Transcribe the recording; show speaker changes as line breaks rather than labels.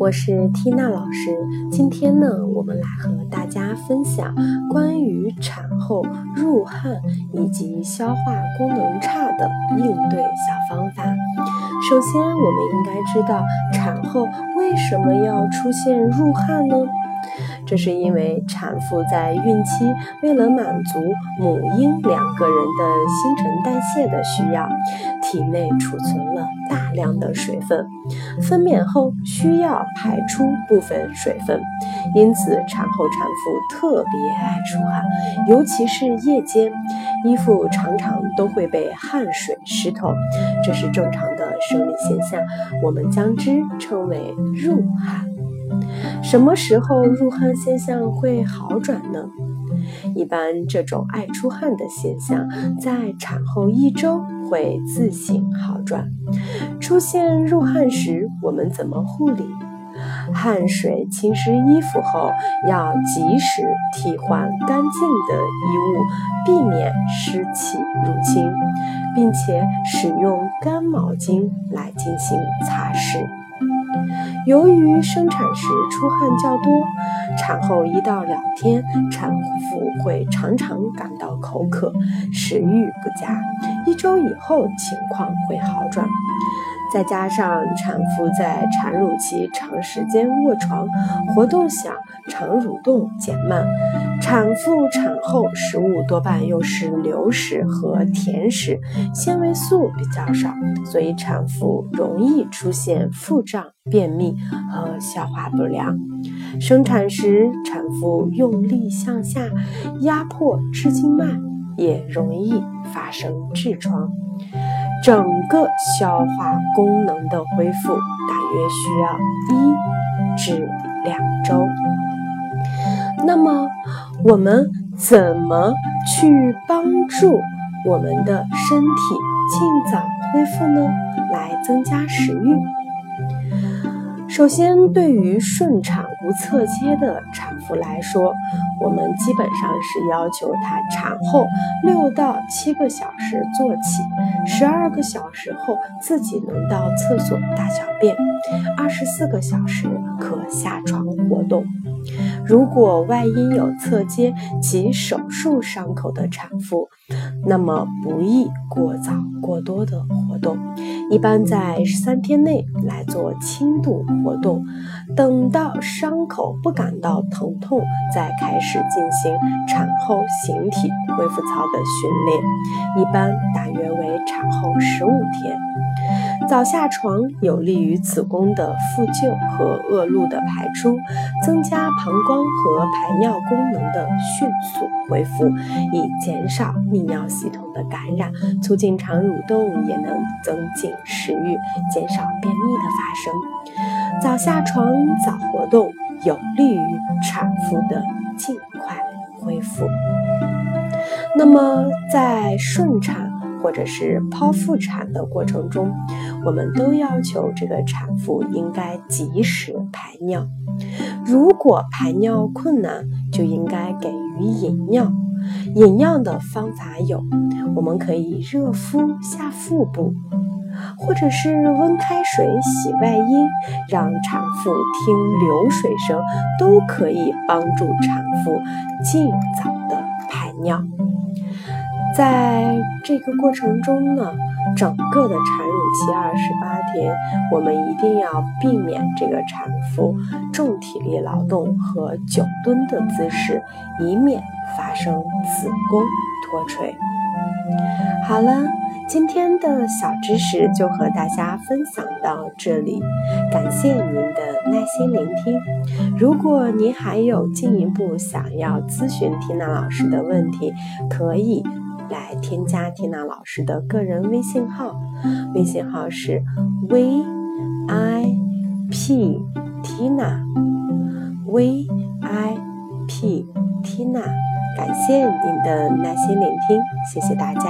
我是缇娜老师。今天呢，我们来和大家分享关于产后入汗以及消化功能差的应对小方法。首先，我们应该知道产后为什么要出现入汗呢？这是因为产妇在孕期为了满足母婴两个人的新陈代谢的需要，体内储存了大量的水分，分娩后需要排出部分水分，因此产后产妇特别爱出汗，尤其是夜间，衣服常常都会被汗水湿透，这是正常的生理现象，我们将之称为入汗。什么时候入汗现象会好转呢？一般这种爱出汗的现象在产后一周会自行好转。出现入汗时，我们怎么护理？汗水浸湿衣服后，要及时替换干净的衣物，避免湿气入侵，并且使用干毛巾来进行擦拭。由于生产时出汗较多，产后一到两天，产妇会常常感到口渴、食欲不佳。一周以后，情况会好转。再加上产妇在产乳期长时间卧床，活动小，肠蠕动减慢，产妇产后食物多半又是流食和甜食，纤维素比较少，所以产妇容易出现腹胀、便秘和消化不良。生产时，产妇用力向下压迫支经脉，也容易发生痔疮。整个消化功能的恢复大约需要一至两周。那么，我们怎么去帮助我们的身体尽早恢复呢？来增加食欲。首先，对于顺产无侧切的产妇来说，我们基本上是要求她产后六到七个小时坐起，十二个小时后自己能到厕所大小便，二十四个小时可下床活动。如果外阴有侧切及手术伤口的产妇，那么不宜过早过多的活动，一般在三天内来做轻度活动，等到伤口不感到疼痛，再开始进行产后形体恢复操的训练，一般大约为产后十五天。早下床有利于子宫的复旧和恶露的排出，增加膀胱和排尿功能的迅速恢复，以减少泌尿系统的感染，促进肠蠕动，也能增进食欲，减少便秘的发生。早下床、早活动有利于产妇的尽快恢复。那么，在顺产或者是剖腹产的过程中，我们都要求这个产妇应该及时排尿。如果排尿困难，就应该给予饮尿。饮尿的方法有：我们可以热敷下腹部，或者是温开水洗外阴，让产妇听流水声，都可以帮助产妇尽早的排尿。在这个过程中呢，整个的产乳期二十八天，我们一定要避免这个产妇重体力劳动和久蹲的姿势，以免发生子宫脱垂。好了，今天的小知识就和大家分享到这里，感谢您的耐心聆听。如果您还有进一步想要咨询缇娜老师的问题，可以。来添加缇娜老师的个人微信号，微信号是 v i p tina v i p tina，感谢您的耐心聆听，谢谢大家。